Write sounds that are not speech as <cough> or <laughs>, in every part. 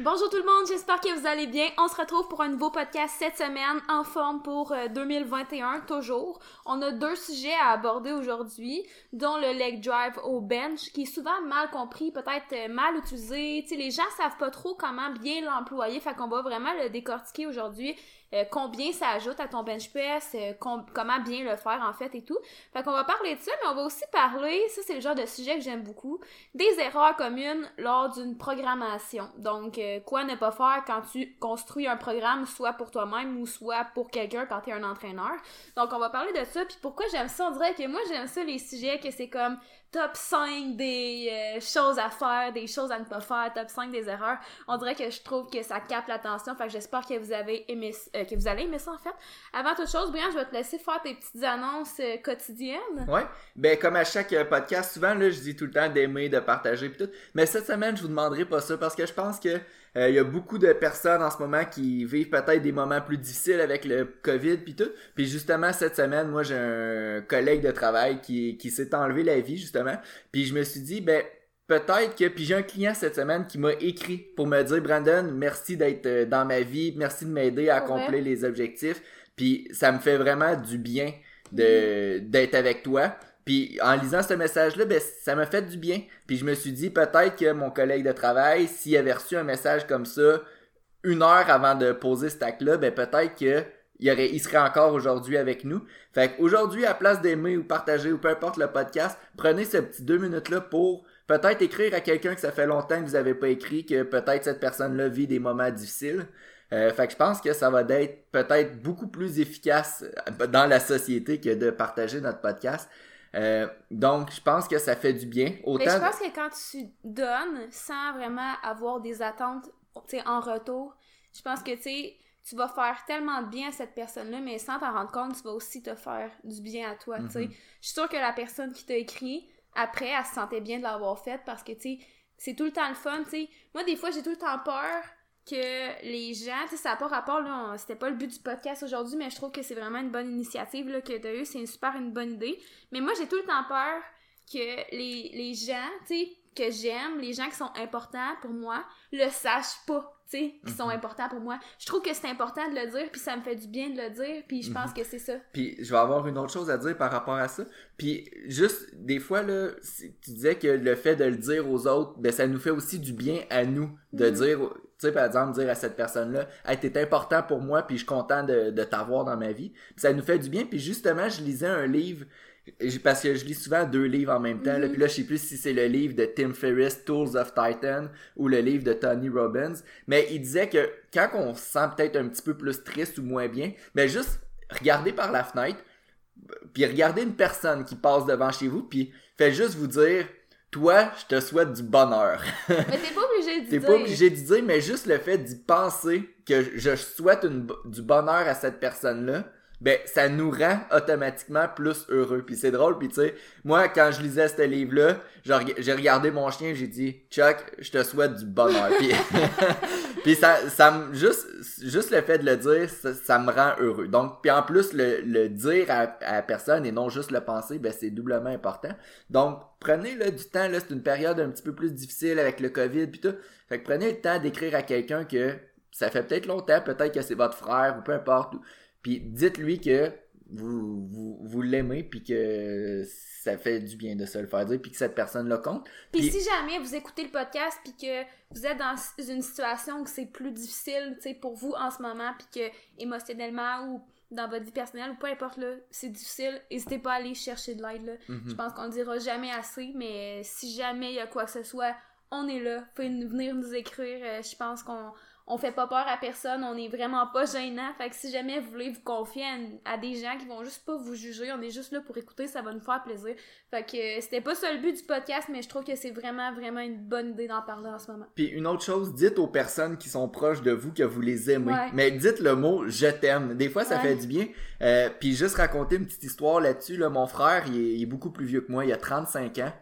Bonjour tout le monde, j'espère que vous allez bien. On se retrouve pour un nouveau podcast cette semaine en forme pour 2021 euh, toujours. On a deux sujets à aborder aujourd'hui, dont le leg drive au bench qui est souvent mal compris, peut-être euh, mal utilisé. Sais, les gens savent pas trop comment bien l'employer, fait qu'on va vraiment le décortiquer aujourd'hui euh, combien ça ajoute à ton bench press, euh, comment bien le faire en fait et tout. Fait qu'on va parler de ça, mais on va aussi parler, ça c'est le genre de sujet que j'aime beaucoup, des erreurs communes lors d'une programmation. Donc, euh, quoi ne pas faire quand tu construis un programme, soit pour toi-même ou soit pour quelqu'un quand tu es un entraîneur. Donc, on va parler de ça, puis pourquoi j'aime ça, on dirait que moi j'aime ça les sujets que c'est comme top 5 des euh, choses à faire, des choses à ne pas faire, top 5 des erreurs. On dirait que je trouve que ça capte l'attention. Fait que j'espère que vous avez aimé euh, que vous allez aimer ça en fait. Avant toute chose, Brian, je vais te laisser faire tes petites annonces euh, quotidiennes. Ouais. Ben comme à chaque podcast, souvent là, je dis tout le temps d'aimer, de partager pis tout. Mais cette semaine, je vous demanderai pas ça parce que je pense que il y a beaucoup de personnes en ce moment qui vivent peut-être des moments plus difficiles avec le COVID puis tout. Puis justement cette semaine, moi j'ai un collègue de travail qui, qui s'est enlevé la vie justement puis je me suis dit, ben, peut-être que. Puis j'ai un client cette semaine qui m'a écrit pour me dire, Brandon, merci d'être euh, dans ma vie, merci de m'aider à accomplir les objectifs. Puis ça me fait vraiment du bien de d'être avec toi. Puis en lisant ce message-là, ben, ça m'a fait du bien. Puis je me suis dit peut-être que mon collègue de travail, s'il avait reçu un message comme ça une heure avant de poser cet acte-là, ben peut-être que il, aurait, il serait encore aujourd'hui avec nous. Fait qu'aujourd'hui, à place d'aimer ou partager ou peu importe le podcast, prenez ces petits deux minutes-là pour peut-être écrire à quelqu'un que ça fait longtemps que vous n'avez pas écrit, que peut-être cette personne-là vit des moments difficiles. Euh, fait que je pense que ça va être peut-être beaucoup plus efficace euh, dans la société que de partager notre podcast. Euh, donc, je pense que ça fait du bien. Autant... Mais je pense que quand tu donnes sans vraiment avoir des attentes en retour, je pense que tu vas faire tellement de bien à cette personne-là, mais sans t'en rendre compte, tu vas aussi te faire du bien à toi. Mhm. Je suis sûre que la personne qui t'a écrit, après, elle se sentait bien de l'avoir fait parce que, c'est tout le temps le fun, tu sais. Moi, des fois, j'ai tout le temps peur que les gens, tu sais, ça n'a pas rapport, là, c'était pas le but du podcast aujourd'hui, mais je trouve que c'est vraiment une bonne initiative, là, que t'as eu, c'est une super une bonne idée. Mais moi, j'ai tout le temps peur que les, les gens, tu sais, que j'aime, les gens qui sont importants pour moi, le sachent pas, tu sais, qui sont mhm. importants pour moi. Je trouve que c'est important de le dire, puis ça me fait du bien de le dire, puis je pense mhm. que c'est ça. Puis je vais avoir une autre chose à dire par rapport à ça. Puis juste, des fois, là, tu disais que le fait de le dire aux autres, ben ça nous fait aussi du bien à nous, de mhm. dire, tu sais, par exemple, dire à cette personne-là, hey, t'es important pour moi, puis je suis content de, de t'avoir dans ma vie. Puis ça nous fait du bien. Puis justement, je lisais un livre parce que je lis souvent deux livres en même temps. Là, mhm. puis là, je sais plus si c'est le livre de Tim Ferriss, Tools of Titan, ou le livre de Tony Robbins. Mais il disait que quand on se sent peut-être un petit peu plus triste ou moins bien, mais juste regarder par la fenêtre, puis regardez une personne qui passe devant chez vous, puis fait juste vous dire toi, je te souhaite du bonheur. <laughs> mais t'es pas obligé de dire. T'es pas obligé de dire, mais juste le fait d'y penser que je souhaite du bonheur à cette personne-là, ben ça nous rend automatiquement plus heureux. Puis c'est drôle, puis tu sais, moi quand je lisais ce livre-là, j'ai regardé mon chien, j'ai dit Chuck, je te souhaite du bonheur. puis, <laughs> ça, ça juste, juste le fait de le dire, ça, me rend heureux. Donc, puis en plus le, le dire à, à personne et non juste le penser, ben c'est doublement important. Donc prenez là du temps là, c'est une période un petit peu plus difficile avec le Covid puis tout. Fait que prenez le temps d'écrire à quelqu'un que ça fait peut-être longtemps, peut-être que c'est votre frère ou peu importe. Puis dites-lui que vous, vous, vous l'aimez, puis que ça fait du bien de se le faire dire, puis que cette personne le compte. Puis, si jamais vous écoutez le podcast, puis que vous êtes dans une situation où c'est plus difficile, pour vous en ce moment, puis que émotionnellement ou dans votre vie personnelle ou peu importe là, c'est difficile, n'hésitez pas à aller chercher de l'aide là. Mm-hmm. Je pense qu'on le dira jamais assez, mais si jamais il y a quoi que ce soit, on est là. Vous pouvez venir nous écrire. Euh, je pense qu'on on fait pas peur à personne, on est vraiment pas gênant. Fait que si jamais vous voulez vous confier à, des gens qui vont juste pas vous juger, on est juste là pour écouter, ça va nous faire plaisir. Fait que euh, c'était pas ça le but du podcast, mais je trouve que c'est vraiment, vraiment une bonne idée d'en parler en ce moment. Puis une autre chose, dites aux personnes qui sont proches de vous que vous les aimez. Mais dites le mot je t'aime. Des fois, ça fait du bien. Euh, puis juste raconter une petite histoire là-dessus, là, mon frère, il est beaucoup plus vieux que moi, il a 35 ans.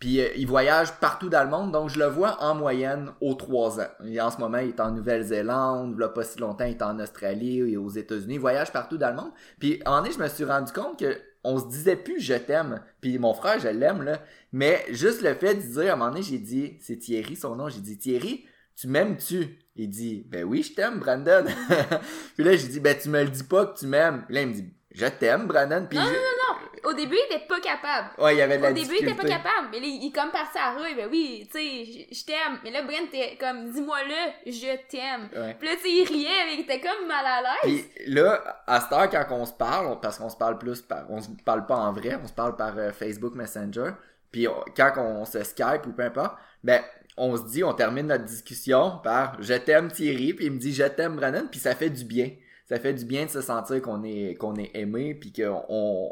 Puis euh, il voyage partout dans le monde, donc je le vois en moyenne aux trois ans. Et en ce moment, il est en Nouvelle-Zélande, a pas si longtemps, il est en Australie et aux États-Unis. Il voyage partout dans le monde. Puis moment donné, je me suis rendu compte que on se disait plus je t'aime. Puis mon frère, je l'aime, là. Mais juste le fait de dire, à un moment donné, j'ai dit, c'est Thierry son nom, j'ai dit, Thierry, tu m'aimes-tu? Il dit, ben oui, je t'aime, Brandon. <laughs> puis là, j'ai dit, ben tu me le dis pas que tu m'aimes. Là, il me dit, je t'aime, Brandon. Puis Non, je- non, non, non. Au début, il était pas capable. Ouais, il y avait de la Au début, il était pas capable. Mais là, il est comme parti à la rue. Ben oui, tu sais, je- je t'aime. Mais là, Brent était comme, dis-moi-le, je t'aime. Ouais. Puis là, tu sais, il riait, mais il était comme mal à l'aise. Puis là, à cette heure, quand on se parle, parce qu'on se parle plus par, on se parle pas en vrai, on se parle par euh, Facebook Messenger. Puis on- quand on se Skype ou peu importe, ben, on se dit, on termine notre discussion par je t'aime Thierry, puis il me dit je t'aime Brandon, puis ça fait du bien. Ça fait du bien de se sentir qu'on est, qu'on est aimé, puis qu'on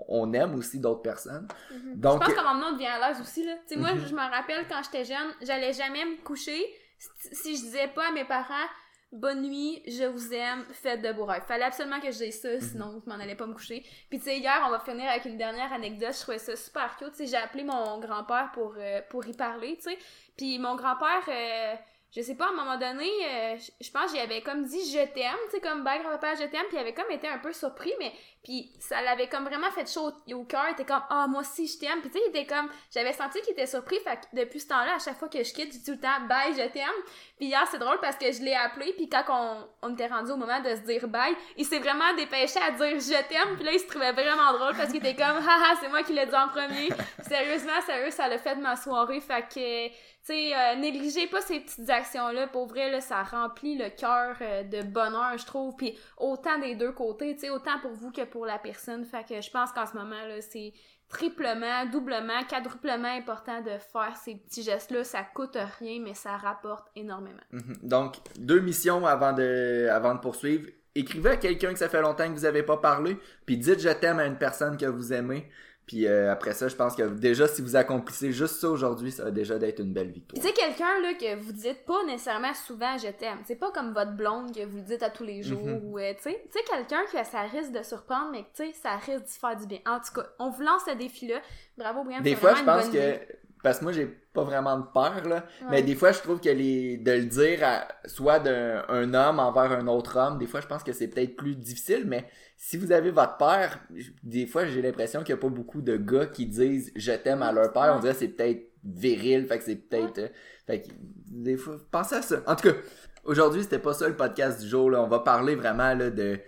on, aime aussi d'autres personnes. Mhm. Donc, je pense qu'à un moment devient à l'aise aussi, là. Tu sais, moi, Mhm. je me rappelle quand j'étais jeune, j'allais jamais me coucher si- si je disais pas à mes parents bonne nuit, je vous aime, faites de beaux rêves. Fallait absolument que je dise ça, sinon je m'en allais pas me coucher. Puis tu sais, hier, on va finir avec une dernière anecdote, je trouvais ça super cute. Tu sais, j'ai appelé mon grand-père pour, euh, pour y parler, tu sais. Puis mon grand-père, euh, je sais pas, à un moment donné, euh, je pense qu'il avait comme dit je t'aime, tu sais, comme ben grand-père, je t'aime, puis il avait comme été un peu surpris, mais puis ça l'avait comme vraiment fait chaud au, cœur, il était comme ah moi aussi je t'aime, puis tu sais, il était comme j'avais senti qu'il était surpris, fait que depuis ce temps-là, à chaque fois que je quitte, je dis tout le temps bye, je t'aime. Puis hier, c'est drôle parce que je l'ai appelé, puis quand on, on était rendu au moment de se dire bye, il s'est vraiment dépêché à dire je t'aime, puis là il se trouvait vraiment drôle parce qu'il était comme <laughs> haha, c'est moi qui l'ai dit en premier. Sérieusement, sérieux, ça l'a fait de ma soirée, fait que euh, négligez pas ces petites actions-là. Pour vrai, ça remplit le cœur euh, de bonheur, je trouve. Puis autant des deux côtés, autant pour vous que pour la personne. Fait que je pense qu'en ce moment, c'est triplement, doublement, quadruplement important de faire ces petits gestes-là. Ça coûte rien, mais ça rapporte énormément. Mhm. Donc, deux missions avant de, avant de poursuivre. Écrivez à quelqu'un que ça fait longtemps que vous avez pas parlé, puis dites je t'aime à une personne que vous aimez. Puis euh, après ça, je pense que déjà, si vous accomplissez juste ça aujourd'hui, ça va déjà d'être une belle victoire. tu sais, quelqu'un là que vous dites pas nécessairement souvent je t'aime. C'est pas comme votre blonde que vous le dites à tous les jours. Mhm. ou euh, tu sais, quelqu'un que ça risque de surprendre, mais que tu sais, ça risque de faire du bien. En tout cas, on vous lance ce défi-là. Bravo, Brian. Des fois, je pense que. idée. Parce que moi, j'ai pas vraiment de père, là. Ouais. Mais des fois, je trouve que les, de le dire à, soit d'un un homme envers un autre homme, des fois, je pense que c'est peut-être plus difficile, mais si vous avez votre père, des fois, j'ai l'impression qu'il y a pas beaucoup de gars qui disent je t'aime à leur père. On dirait que c'est peut-être viril, fait que c'est peut-être. euh, fait que, des fois, pensez à ça. En tout cas, aujourd'hui, c'était pas ça le podcast du jour, là. On va parler vraiment, là, de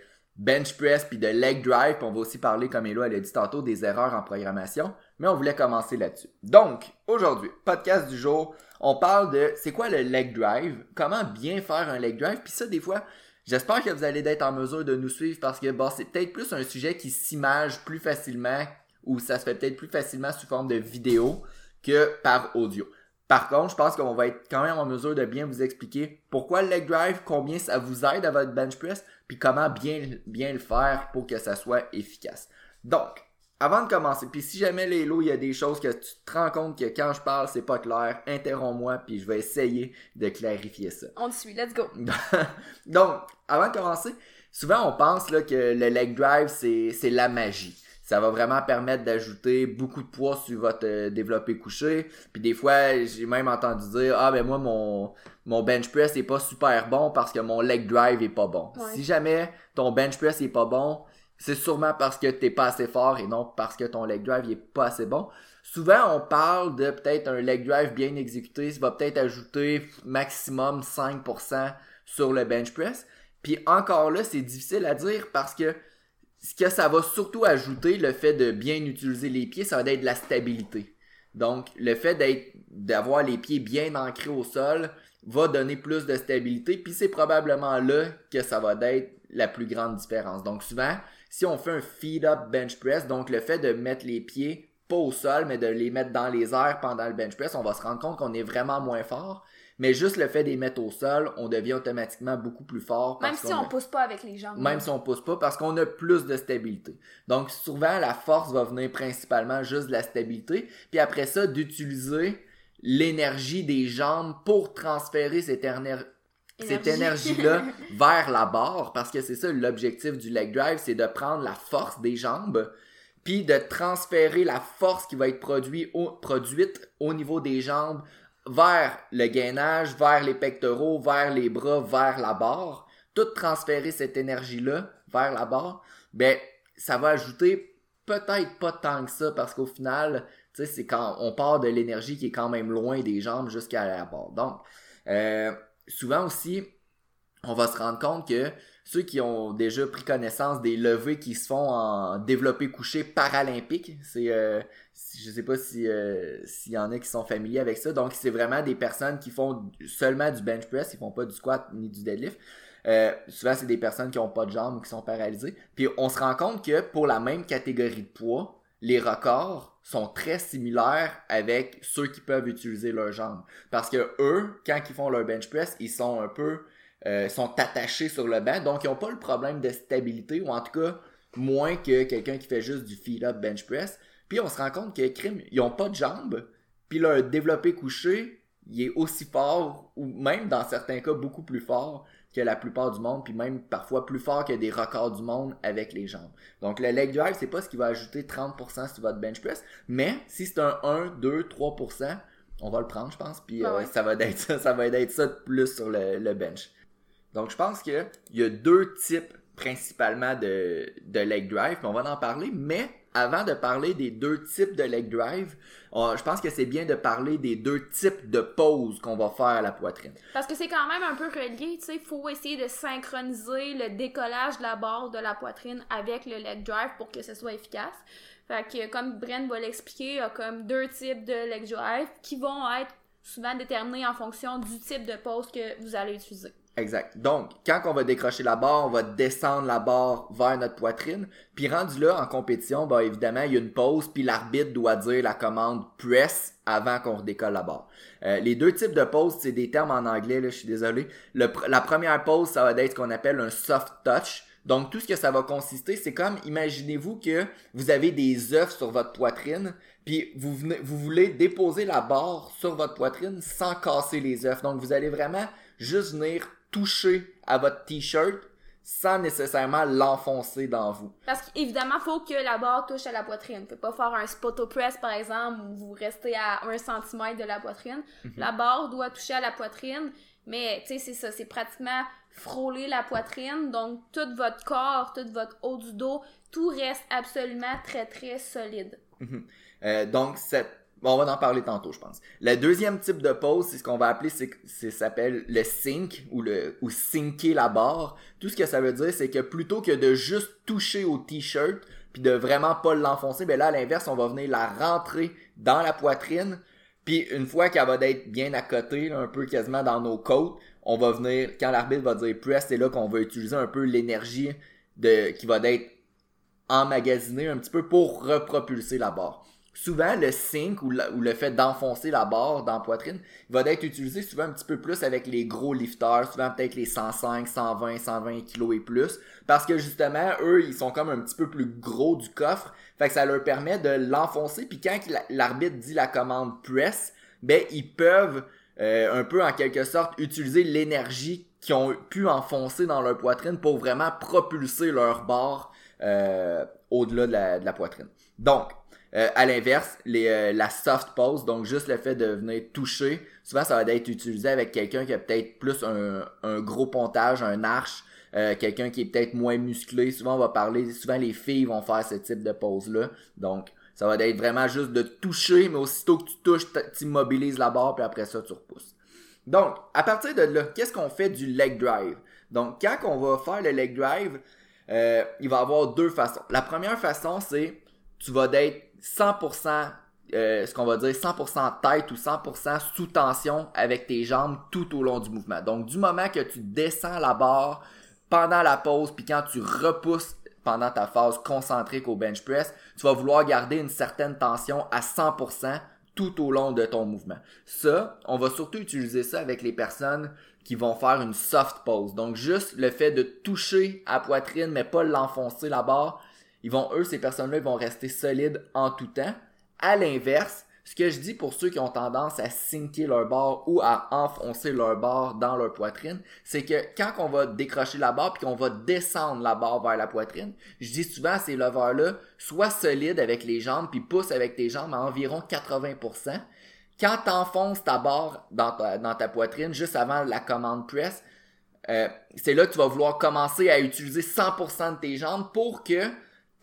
bench press puis de leg drive, puis on va aussi parler, comme Elo elle a dit tantôt, des erreurs en programmation, mais on voulait commencer là-dessus. Donc, aujourd'hui, podcast du jour, on parle de c'est quoi le leg drive, comment bien faire un leg drive, puis ça, des fois, j'espère que vous allez être en mesure de nous suivre parce que, bon, c'est peut-être plus un sujet qui s'image plus facilement ou ça se fait peut-être plus facilement sous forme de vidéo que par audio. Par contre, je pense qu'on va être quand même en mesure de bien vous expliquer pourquoi le leg drive, combien ça vous aide à votre bench press, puis comment bien, bien le faire pour que ça soit efficace. Donc, avant de commencer, puis si jamais les lots, il y a des choses que tu te rends compte que quand je parle, c'est pas clair, interromps-moi, puis je vais essayer de clarifier ça. On te suit, let's go. <laughs> Donc, avant de commencer, souvent on pense là, que le leg drive, c'est c'est la magie. Ça va vraiment permettre d'ajouter beaucoup de poids sur votre euh, développé couché. Puis des fois, j'ai même entendu dire Ah ben moi mon, mon bench press est pas super bon parce que mon leg drive est pas bon. Ouais. Si jamais ton bench press est pas bon, c'est sûrement parce que t'es pas assez fort et non parce que ton leg drive est pas assez bon. Souvent, on parle de peut-être un leg drive bien exécuté, ça va peut-être ajouter maximum 5% sur le bench press. Puis encore là, c'est difficile à dire parce que ce que ça va surtout ajouter, le fait de bien utiliser les pieds, ça va être de la stabilité. Donc, le fait d'avoir les pieds bien ancrés au sol va donner plus de stabilité, puis c'est probablement là que ça va être la plus grande différence. Donc, souvent, si on fait un feed-up bench press, donc le fait de mettre les pieds pas au sol, mais de les mettre dans les airs pendant le bench press, on va se rendre compte qu'on est vraiment moins fort. Mais juste le fait de les mettre au sol, on devient automatiquement beaucoup plus fort. Même si on a- pousse pas avec les jambes. même si on pousse pas, parce qu'on a plus de stabilité. Donc souvent, la force va venir principalement juste de la stabilité, puis après ça, d'utiliser l'énergie des jambes pour transférer cette, éner- cette Énergie. énergie-là <laughs> vers la barre, parce que c'est ça l'objectif du leg drive, c'est de prendre la force des jambes, puis de transférer la force qui va être au- produite au niveau des jambes vers le gainage, vers les pectoraux, vers les bras, vers la barre, tout transférer cette énergie-là vers la barre, ben, ça va ajouter peut-être pas tant que ça parce qu'au final, tu sais, c'est quand on part de l'énergie qui est quand même loin des jambes jusqu'à la barre. Donc, euh, souvent aussi, on va se rendre compte que ceux qui ont déjà pris connaissance des levées qui se font en développé couché paralympique, c'est euh, je sais pas si euh, s'il y en a qui sont familiers avec ça. Donc c'est vraiment des personnes qui font seulement du bench press, ils font pas du squat ni du deadlift. Euh, souvent c'est des personnes qui ont pas de jambes ou qui sont paralysées. Puis on se rend compte que pour la même catégorie de poids, les records sont très similaires avec ceux qui peuvent utiliser leurs jambes. Parce que eux, quand ils font leur bench press, ils sont un peu euh, sont attachés sur le banc, donc ils n'ont pas le problème de stabilité, ou en tout cas moins que quelqu'un qui fait juste du feel-up bench press. Puis on se rend compte que crime, ils n'ont pas de jambes, puis leur développé couché, il est aussi fort, ou même dans certains cas beaucoup plus fort que la plupart du monde, puis même parfois plus fort que des records du monde avec les jambes. Donc le leg drive, c'est pas ce qui va ajouter 30% sur votre bench press, mais si c'est un 1, 2, 3%, on va le prendre, je pense, puis Ah euh, ça va être ça, ça va être ça de plus sur le, le bench. Donc je pense qu'il y a deux types principalement de, de leg drive, puis on va en parler, mais avant de parler des deux types de leg drive, je pense que c'est bien de parler des deux types de poses qu'on va faire à la poitrine. Parce que c'est quand même un peu relié, tu sais, il faut essayer de synchroniser le décollage de la barre de la poitrine avec le leg drive pour que ce soit efficace. Fait que, comme Bren va l'expliquer, il y a comme deux types de leg drive qui vont être souvent déterminés en fonction du type de pose que vous allez utiliser. Exact. Donc, quand on va décrocher la barre, on va descendre la barre vers notre poitrine. Puis rendu là, en compétition, bah évidemment, il y a une pause, puis l'arbitre doit dire la commande press avant qu'on redécolle la barre. Euh, les deux types de pause, c'est des termes en anglais, là, je suis désolé. Le la première pause, ça va être ce qu'on appelle un soft touch. Donc, tout ce que ça va consister, c'est comme, imaginez-vous que vous avez des œufs sur votre poitrine, puis vous, venez, vous voulez déposer la barre sur votre poitrine sans casser les œufs. Donc, vous allez vraiment juste venir toucher à votre t-shirt sans nécessairement l'enfoncer dans vous. Parce qu'évidemment, il faut que la barre touche à la poitrine. Faut pas faire un spoto press, par exemple, où vous restez à 1 cm de la poitrine. La barre doit toucher à la poitrine, mais tu sais, c'est ça, c'est pratiquement frôler la poitrine. Donc, tout votre corps, tout votre haut du dos, tout reste absolument très, très solide. Euh, donc, cette... bon, on va en parler tantôt, je pense. Le deuxième type de pose, c'est ce qu'on va appeler, c'est, s'appelle le sink ou le ou sinker la barre. Tout ce que ça veut dire, c'est que plutôt que de juste toucher au t-shirt puis de vraiment pas l'enfoncer, ben là à l'inverse, on va venir la rentrer dans la poitrine. Puis une fois qu'elle va être bien à côté, un peu quasiment dans nos côtes, on va venir quand l'arbitre va dire press, c'est là qu'on va utiliser un peu l'énergie de qui va être emmagasiné un petit peu pour repropulser la barre. Souvent, le sink ou, le fait d'enfoncer la barre dans la poitrine va être utilisé souvent un petit peu plus avec les gros lifters, souvent peut-être les 105, 120, 120 kilos et plus, parce que justement, eux, ils sont comme un petit peu plus gros du coffre, fait que ça leur permet de l'enfoncer, puis quand la- l'arbitre dit la commande press, ben ils peuvent euh, un peu en quelque sorte utiliser l'énergie qu'ils ont pu enfoncer dans leur poitrine pour vraiment propulser leur barre euh, au-delà de la, de la poitrine. Donc, euh, à l'inverse, euh, la soft pose, donc juste le fait de venir toucher, souvent ça va être utilisé avec quelqu'un qui a peut-être plus un, un gros pontage, un arche, euh, quelqu'un qui est peut-être moins musclé. Souvent on va parler, souvent les filles vont faire ce type de pose-là. Donc, ça va être vraiment juste de toucher, mais aussitôt que tu touches, tu immobilises la barre, puis après ça, tu repousses. Donc, à partir de là, qu'est-ce qu'on fait du leg drive? Donc, quand on va faire le leg drive, euh, il va y avoir deux façons. La première façon, c'est tu vas d'être 100%, euh, ce qu'on va dire 100% tête ou 100% sous tension avec tes jambes tout au long du mouvement. Donc, du moment que tu descends la barre pendant la pause, puis quand tu repousses pendant ta phase concentrique au bench press, tu vas vouloir garder une certaine tension à 100% tout au long de ton mouvement. Ça, on va surtout utiliser ça avec les personnes qui vont faire une soft pose. Donc juste le fait de toucher à poitrine mais pas l'enfoncer la barre, ils vont eux ces personnes-là ils vont rester solides en tout temps. À l'inverse, ce que je dis pour ceux qui ont tendance à sinker leur barre ou à enfoncer leur barre dans leur poitrine, c'est que quand on va décrocher la barre puis qu'on va descendre la barre vers la poitrine, je dis souvent à ces leveurs-là, sois solide avec les jambes puis pousse avec tes jambes à environ 80%. Quand t'enfonces ta barre dans ta, poitrine juste avant la commande press, euh, c'est là que tu vas vouloir commencer à utiliser 100% de tes jambes pour que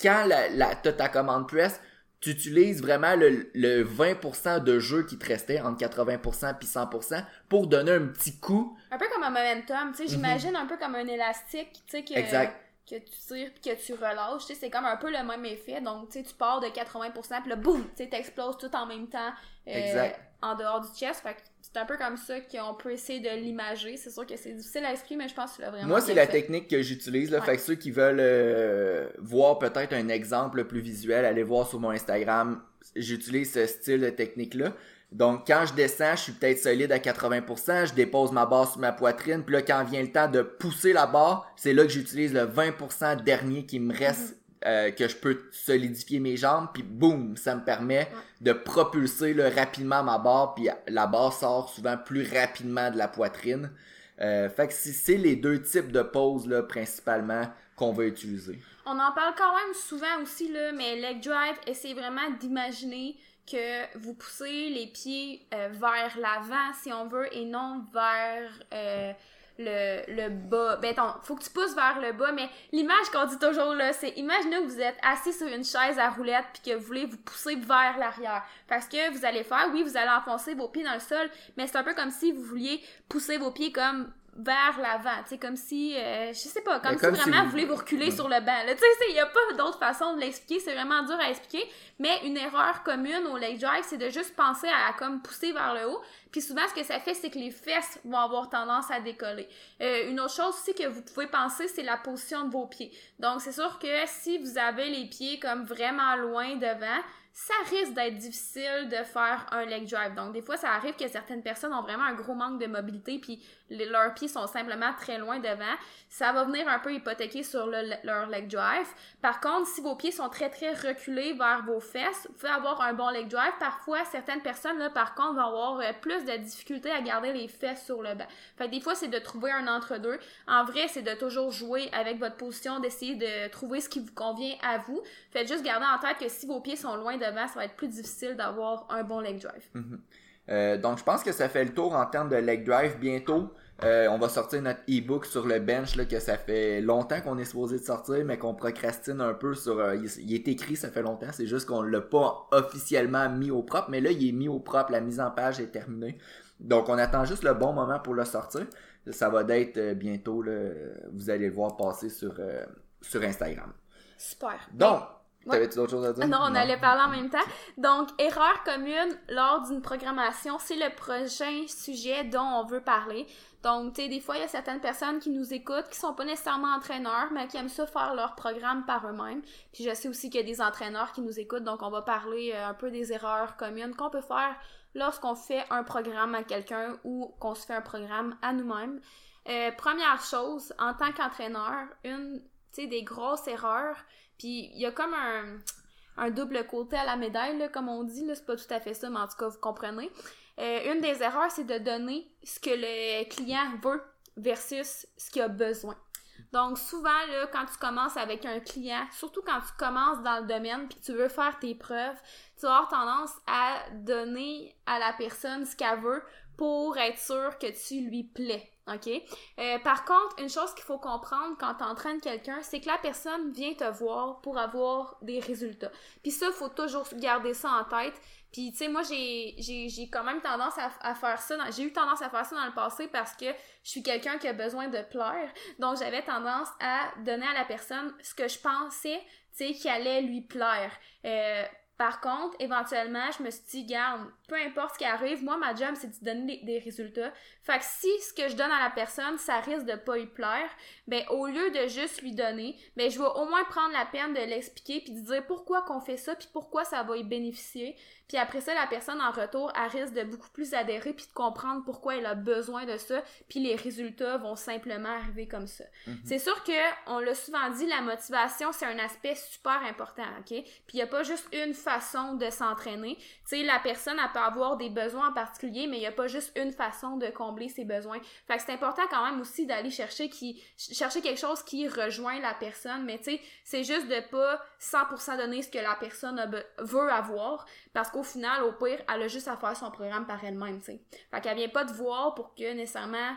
quand la, la, t'as ta commande press, tu utilises vraiment le, le 20% de jeu qui te restait entre 80% puis 100% pour donner un petit coup. Un peu comme un momentum, tu sais, j'imagine un peu comme un élastique, tu sais, que, Exact. que tu tires puis que tu relâches, tu sais, c'est comme un peu le même effet. Donc, tu sais, tu pars de 80% puis là, boum, tu sais, t'exploses tout en même temps euh, Exact. En dehors du chest. Fait que c'est un peu comme ça qu'on peut essayer de l'imager. C'est sûr que c'est difficile à expliquer, mais je pense que tu l'as vraiment Moi, c'est la fait. technique que j'utilise. Là, Ouais. Fait que ceux qui veulent euh, voir peut-être un exemple plus visuel, allez voir sur mon Instagram. J'utilise ce style de technique-là. Donc, quand je descends, je suis peut-être solide à 80%, je dépose ma barre sur ma poitrine, puis là, quand vient le temps de pousser la barre, c'est là que j'utilise le 20% dernier qui me reste, euh, que je peux solidifier mes jambes, puis boum, ça me permet de propulser là, rapidement ma barre, puis la barre sort souvent plus rapidement de la poitrine. Euh, fait que c'est- les deux types de poses là, principalement qu'on va utiliser. On en parle quand même souvent aussi, là, mais leg drive, essayez vraiment d'imaginer que vous poussez les pieds euh, vers l'avant, si on veut, et non vers le, le bas. Ben, attends, faut que tu pousses vers le bas, mais l'image qu'on dit toujours, là, c'est imaginez que vous êtes assis sur une chaise à roulette puis que vous voulez vous pousser vers l'arrière. Parce que vous allez faire, oui, vous allez enfoncer vos pieds dans le sol, mais c'est un peu comme si vous vouliez pousser vos pieds comme vers l'avant, tu sais, comme si, euh, je sais pas, comme, si vraiment vous- vous voulez vous reculer sur le banc. là. Tu sais, il n'y a pas d'autre façon de l'expliquer, c'est vraiment dur à expliquer. Mais une erreur commune au leg drive, c'est de juste penser à, comme pousser vers le haut. Puis souvent, ce que ça fait, c'est que les fesses vont avoir tendance à décoller. Euh, une autre chose aussi que vous pouvez penser, c'est la position de vos pieds. Donc, c'est sûr que si vous avez les pieds comme vraiment loin devant, ça risque d'être difficile de faire un leg drive. Donc, des fois, ça arrive que certaines personnes ont vraiment un gros manque de mobilité, puis leurs pieds sont simplement très loin devant. Ça va venir un peu hypothéquer sur le- leur leg drive. Par contre, si vos pieds sont très, très reculés vers vos fesses, vous pouvez avoir un bon leg drive. Parfois, certaines personnes, là, par contre, vont avoir euh, plus de difficultés à garder les fesses sur le banc. Fait que des fois, c'est de trouver un entre-deux. En vrai, c'est de toujours jouer avec votre position, d'essayer de trouver ce qui vous convient à vous. Faites juste garder en tête que si vos pieds sont loin devant, ça va être plus difficile d'avoir un bon leg drive. Euh, donc, je pense que ça fait le tour en termes de leg drive. Bientôt, euh, on va sortir notre e-book sur le bench, là, que ça fait longtemps qu'on est supposé de sortir, mais qu'on procrastine un peu sur... euh, il, il est écrit, ça fait longtemps, c'est juste qu'on l'a pas officiellement mis au propre, mais là, il est mis au propre, la mise en page est terminée. Donc, on attend juste le bon moment pour le sortir. Ça va d'être euh, bientôt, là, vous allez le voir passer sur, euh, sur Instagram. Super. Donc. T'avais-tu d'autres choses à dire? Ah Non, on allait parler en même temps. Donc, erreur commune lors d'une programmation, c'est le prochain sujet dont on veut parler. Donc, tu sais, des fois, il y a certaines personnes qui nous écoutent, qui sont pas nécessairement entraîneurs, mais qui aiment ça faire leur programme par eux-mêmes. Puis je sais aussi qu'il y a des entraîneurs qui nous écoutent, donc on va parler euh, un peu des erreurs communes qu'on peut faire lorsqu'on fait un programme à quelqu'un ou qu'on se fait un programme à nous-mêmes. Euh, première chose, en tant qu'entraîneur, une, tu sais, des grosses erreurs, puis il y a comme un, double côté à la médaille, là, comme on dit, là, c'est pas tout à fait ça, mais en tout cas, vous comprenez. Euh, une des erreurs, c'est de donner ce que le client veut versus ce qu'il a besoin. Donc, souvent, là, quand tu commences avec un client, surtout quand tu commences dans le domaine puis tu veux faire tes preuves, tu vas avoir tendance à donner à la personne ce qu'elle veut pour être sûr que tu lui plais. OK? Euh, par contre, une chose qu'il faut comprendre quand tu entraînes quelqu'un, c'est que la personne vient te voir pour avoir des résultats. Puis ça, faut toujours garder ça en tête. Puis, tu sais, moi, j'ai, quand même tendance à, faire ça. j'ai eu tendance à faire ça dans le passé parce que je suis quelqu'un qui a besoin de plaire. Donc, j'avais tendance à donner à la personne ce que je pensais, tu sais, qui allait lui plaire. Euh, par contre, éventuellement, je me suis dit, garde, peu importe ce qui arrive, moi, ma job, c'est de donner des, résultats. Fait que si ce que je donne à la personne, ça risque de pas lui plaire, ben, au lieu de juste lui donner, ben, je vais au moins prendre la peine de l'expliquer puis de dire pourquoi qu'on fait ça puis pourquoi ça va y bénéficier. Puis après ça, la personne en retour, elle risque de beaucoup plus adhérer puis de comprendre pourquoi elle a besoin de ça puis les résultats vont simplement arriver comme ça. C'est sûr que, on l'a souvent dit, la motivation, c'est un aspect super important, ok? Puis il n'y a pas juste une de s'entraîner. Tu sais, la personne, peut avoir des besoins en particulier, mais il n'y a pas juste une façon de combler ses besoins. Fait que c'est important quand même aussi d'aller chercher qui, chercher quelque chose qui rejoint la personne, mais tu sais, c'est juste de pas 100% donner ce que la personne veut avoir, parce qu'au final, au pire, elle a juste à faire son programme par elle-même, tu sais. Fait qu'elle vient pas te voir pour que nécessairement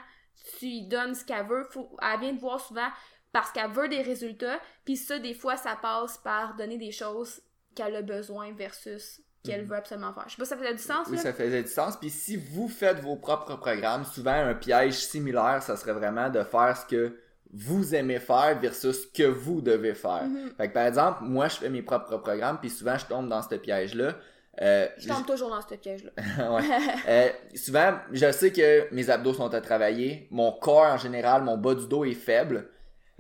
tu donnes ce qu'elle veut. Elle vient te voir souvent parce qu'elle veut des résultats, puis ça, des fois, ça passe par donner des choses qu'elle a besoin versus qu'elle Mhm. veut absolument faire. Je sais pas si ça faisait du sens, Oui, là? ça faisait du sens. Puis si vous faites vos propres programmes, souvent un piège similaire, ça serait vraiment de faire ce que vous aimez faire versus ce que vous devez faire. Mhm. Fait que par exemple, moi je fais mes propres programmes, puis souvent je tombe dans ce piège-là. Euh, Je tombe toujours dans ce piège-là. <laughs> ouais. Euh, souvent, je sais que mes abdos sont à travailler, mon corps en général, mon bas du dos est faible.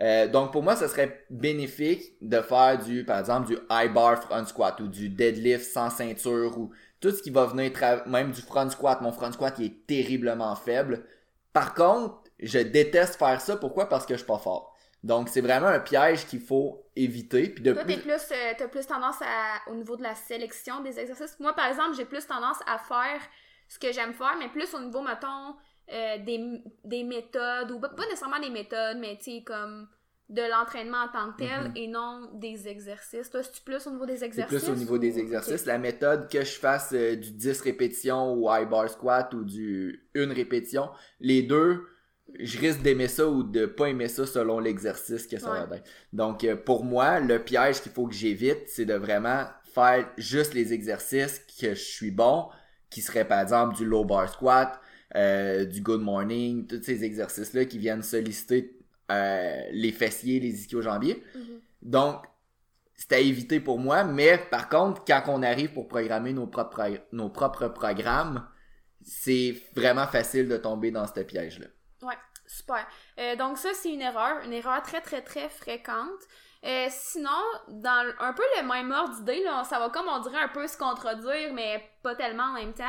Euh, donc pour moi, ce serait bénéfique de faire du, par exemple, du high bar front squat ou du deadlift sans ceinture ou tout ce qui va venir, même du front squat. Mon front squat il est terriblement faible. Par contre, je déteste faire ça. Pourquoi? Parce que je suis pas fort. Donc c'est vraiment un piège qu'il faut éviter. Puis de Toi, plus... t'es plus, euh, t'as plus tendance à, au niveau de la sélection des exercices. Moi, par exemple, j'ai plus tendance à faire ce que j'aime faire, mais plus au niveau, mettons, euh, des, des méthodes, ou pas pas nécessairement des méthodes, mais tu sais, comme de l'entraînement en tant que tel Mhm. et non des exercices. Toi, c'est-tu plus au niveau des C'est exercices? plus au niveau des exercices. La méthode que je fasse euh, du 10 répétitions ou high bar squat ou du 1 répétition, les deux, je risque d'aimer ça ou de pas aimer ça selon l'exercice que ça Ouais. va être. Donc euh, pour moi, le piège qu'il faut que j'évite, c'est de vraiment faire juste les exercices que je suis bon, qui seraient par exemple du low bar squat, euh, du good morning, tous ces exercices-là qui viennent solliciter euh, les fessiers, les ischio-jambiers. Mhm. Donc, c'est à éviter pour moi, mais par contre, quand on arrive pour programmer nos propres, nos propres programmes, c'est vraiment facile de tomber dans ce piège-là. Ouais, super. Euh, donc ça, c'est une erreur, une erreur très très très fréquente. Euh, sinon, dans un peu le même ordre d'idée, ça va comme on dirait un peu se contredire, mais pas tellement en même temps,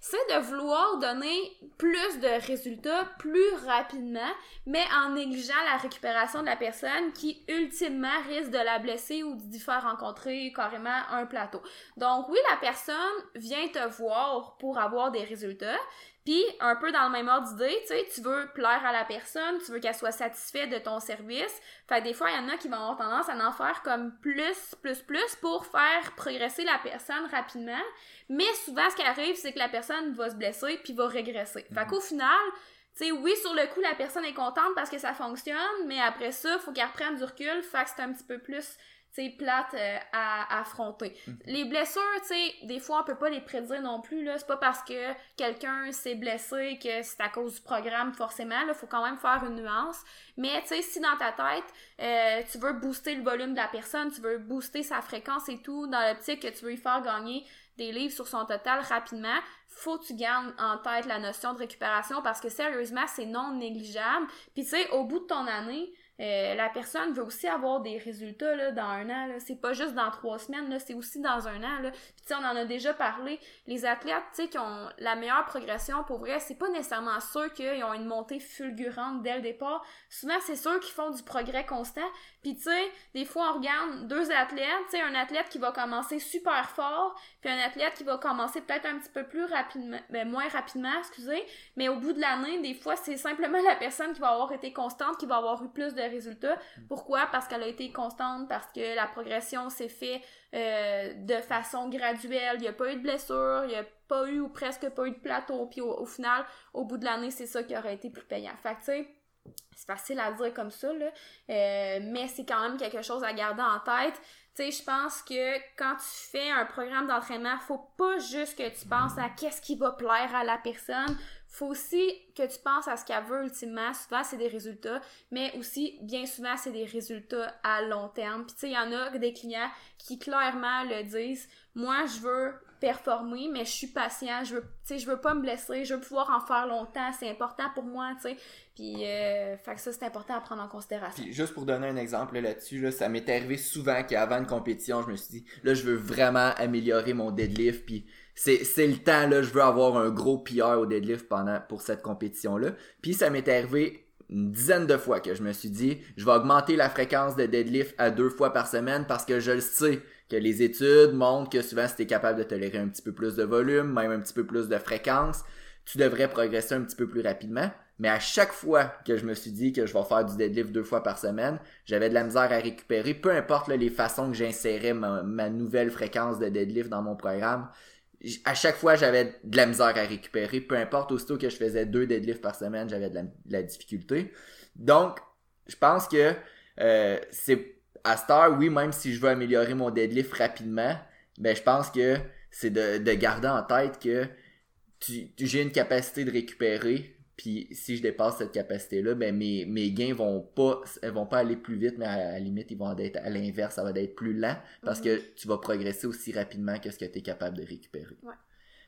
c'est de vouloir donner plus de résultats plus rapidement, mais en négligeant la récupération de la personne qui ultimement risque de la blesser ou d'y faire rencontrer carrément un plateau. Donc oui, la personne vient te voir pour avoir des résultats, puis, un peu dans le même ordre d'idée, tu sais, tu veux plaire à la personne, tu veux qu'elle soit satisfaite de ton service. Fait que des fois, il y en a qui vont avoir tendance à en faire comme plus, plus, plus pour faire progresser la personne rapidement. Mais souvent, ce qui arrive, c'est que la personne va se blesser puis va régresser. Fait qu'au final, tu sais, oui, sur le coup, la personne est contente parce que ça fonctionne, mais après ça, faut qu'elle reprenne du recul. Fait que c'est un petit peu plus, sais, plate euh, à, à affronter. Les blessures, tu sais, des fois, on peut pas les prédire non plus, là. C'est pas parce que quelqu'un s'est blessé que c'est à cause du programme, forcément, là. Faut quand même faire une nuance. Mais, tu sais, si dans ta tête, euh, tu veux booster le volume de la personne, tu veux booster sa fréquence et tout, dans l'optique que tu veux lui faire gagner des livres sur son total rapidement, faut que tu gardes en tête la notion de récupération parce que sérieusement, c'est non négligeable. Puis tu sais, au bout de ton année, euh, la personne veut aussi avoir des résultats dans un an. C'est pas juste dans trois semaines, c'est aussi dans un an. Là. Puis on en a déjà parlé. Les athlètes, qui ont la meilleure progression, pour vrai, c'est pas nécessairement sûr qu'ils ont une montée fulgurante dès le départ. Souvent, c'est sûr qu'ils font du progrès constant. Puis tu sais, des fois, on regarde deux athlètes, un athlète qui va commencer super fort, puis un athlète qui va commencer peut-être un petit peu plus rapidement, ben moins rapidement, excusez, mais au bout de l'année, des fois, c'est simplement la personne qui va avoir été constante, qui va avoir eu plus de résultats. Pourquoi? Parce qu'elle a été constante, parce que la progression s'est fait euh, de façon graduelle, il n'y a pas eu de blessure, il n'y a pas eu ou presque pas eu de plateau, puis au, final, au bout de l'année, c'est ça qui aurait été plus payant. Fait que, tu sais, c'est facile à dire comme ça, euh, mais c'est quand même quelque chose à garder en tête. Tu sais, je pense que quand tu fais un programme d'entraînement, faut pas juste que tu penses à qu'est-ce qui va plaire à la personne, faut aussi que tu penses à ce qu'elle veut ultimement. Souvent, c'est des résultats, mais aussi, bien souvent, c'est des résultats à long terme. Puis, tu sais, il y en a des clients qui clairement le disent. Moi, je veux performer, mais je suis patient. Je veux, tu sais, je veux pas me blesser. Je veux pouvoir en faire longtemps. C'est important pour moi, tu sais. Puis, euh, fait que ça, c'est important à prendre en considération. Puis juste pour donner un exemple là, là-dessus, là, ça m'est arrivé souvent qu'avant une compétition, je me suis dit, là, je veux vraiment améliorer mon deadlift, puis c'est, le temps, là, je veux avoir un gros PR au deadlift pendant, pour cette compétition-là. Puis ça m'est arrivé une dizaine de fois que je me suis dit, je vais augmenter la fréquence de deadlift à deux fois par semaine parce que je le sais que les études montrent que souvent si t'es capable de tolérer un petit peu plus de volume, même un petit peu plus de fréquence, tu devrais progresser un petit peu plus rapidement. Mais à chaque fois que je me suis dit que je vais faire du deadlift deux fois par semaine, j'avais de la misère à récupérer, peu importe les façons que j'insérais ma, ma nouvelle fréquence de deadlift dans mon programme. À chaque fois, j'avais de la misère à récupérer, peu importe, aussitôt que je faisais deux deadlifts par semaine, j'avais de la, difficulté. Donc, je pense que euh, c'est à cette heure, oui, même si je veux améliorer mon deadlift rapidement, ben je pense que c'est de, de garder en tête que tu- j'ai une capacité de récupérer. Puis si je dépasse cette capacité-là, ben mes, mes gains vont pas elles vont pas aller plus vite, mais à, la limite, ils vont être à l'inverse, ça va être plus lent parce Mhm. que tu vas progresser aussi rapidement que ce que tu es capable de récupérer. Ouais.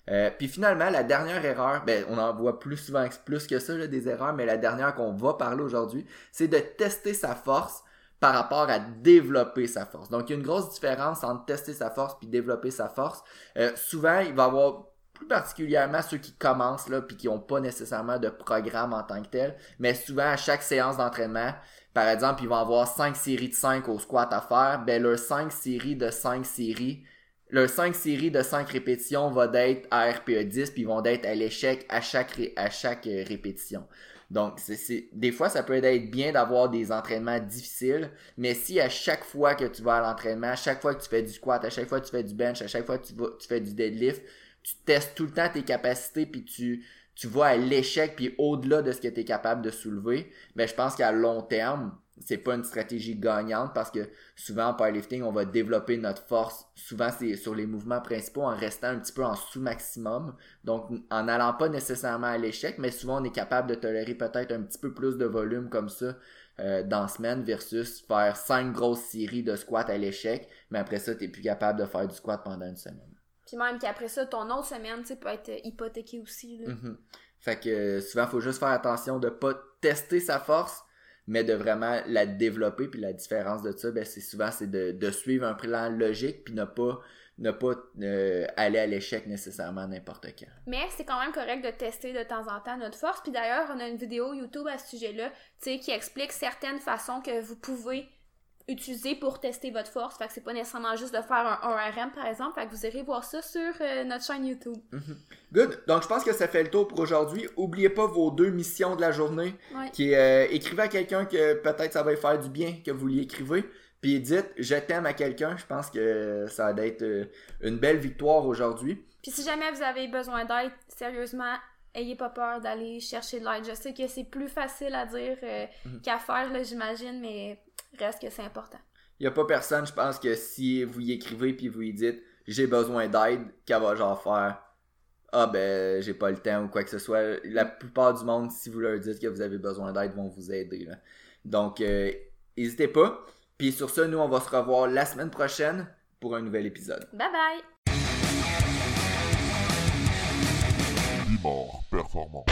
Euh, puis finalement, la dernière erreur, ben, on en voit plus souvent plus que ça, là, des erreurs, mais la dernière qu'on va parler aujourd'hui, c'est de tester sa force par rapport à développer sa force. Donc, il y a une grosse différence entre tester sa force puis développer sa force. Euh, souvent, il va y avoir plus particulièrement ceux qui commencent là puis qui n'ont pas nécessairement de programme en tant que tel, mais souvent à chaque séance d'entraînement, par exemple, ils vont avoir 5 séries de 5 au squat à faire, ben leurs 5 séries de 5 séries leurs 5 séries de 5 répétitions vont être à RPE 10 puis ils vont être à l'échec à chaque à chaque euh, répétition. Donc c'est des fois ça peut être bien d'avoir des entraînements difficiles, mais si à chaque fois que tu vas à l'entraînement, à chaque fois que tu fais du squat, à chaque fois que tu fais du bench, à chaque fois que tu fais du deadlift, tu testes tout le temps tes capacités puis tu tu vas à l'échec puis au-delà de ce que tu es capable de soulever, mais je pense qu'à long terme, c'est pas une stratégie gagnante parce que souvent en powerlifting, on va développer notre force. Souvent, c'est sur les mouvements principaux en restant un petit peu en sous-maximum. Donc, en n'allant pas nécessairement à l'échec, mais souvent, on est capable de tolérer peut-être un petit peu plus de volume comme ça euh, dans la semaine versus faire cinq grosses séries de squat à l'échec. Mais après ça, t'es plus capable de faire du squat pendant une semaine. Puis même qu'après ça, ton autre semaine, tu peut être hypothéquée aussi. Là. Mhm. Fait que euh, souvent, faut juste faire attention de pas tester sa force, mais de vraiment la développer. Puis la différence de ça, ben, c'est souvent c'est de, de suivre un plan logique puis ne pas ne pas euh, aller à l'échec nécessairement n'importe quand. Mais c'est quand même correct de tester de temps en temps notre force. Puis d'ailleurs, on a une vidéo YouTube à ce sujet-là, tu sais, qui explique certaines façons que vous pouvez utiliser pour tester votre force. Fait que c'est pas nécessairement juste de faire un 1RM par exemple. Fait que vous irez voir ça sur euh, notre chaîne YouTube. Good. Donc je pense que ça fait le tour pour aujourd'hui. Oubliez pas vos deux missions de la journée. Ouais. Qui est euh, écrivez à quelqu'un que peut-être ça va lui faire du bien que vous lui écrivez. Puis dites je t'aime à quelqu'un. Je pense que ça va être euh, une belle victoire aujourd'hui. Puis si jamais vous avez besoin d'aide, sérieusement, ayez pas peur d'aller chercher de l'aide. Je sais que c'est plus facile à dire euh, Mhm. qu'à faire, j'imagine, mais reste que c'est important. Il y a pas personne, je pense que si vous y écrivez puis vous y dites j'ai besoin d'aide, qu'elle va genre faire ah ben j'ai pas le temps ou quoi que ce soit. La plupart du monde, si vous leur dites que vous avez besoin d'aide, vont vous aider. là. Donc euh, n'hésitez pas. Puis sur ça, nous on va se revoir la semaine prochaine pour un nouvel épisode. Bye bye! Bimor performant.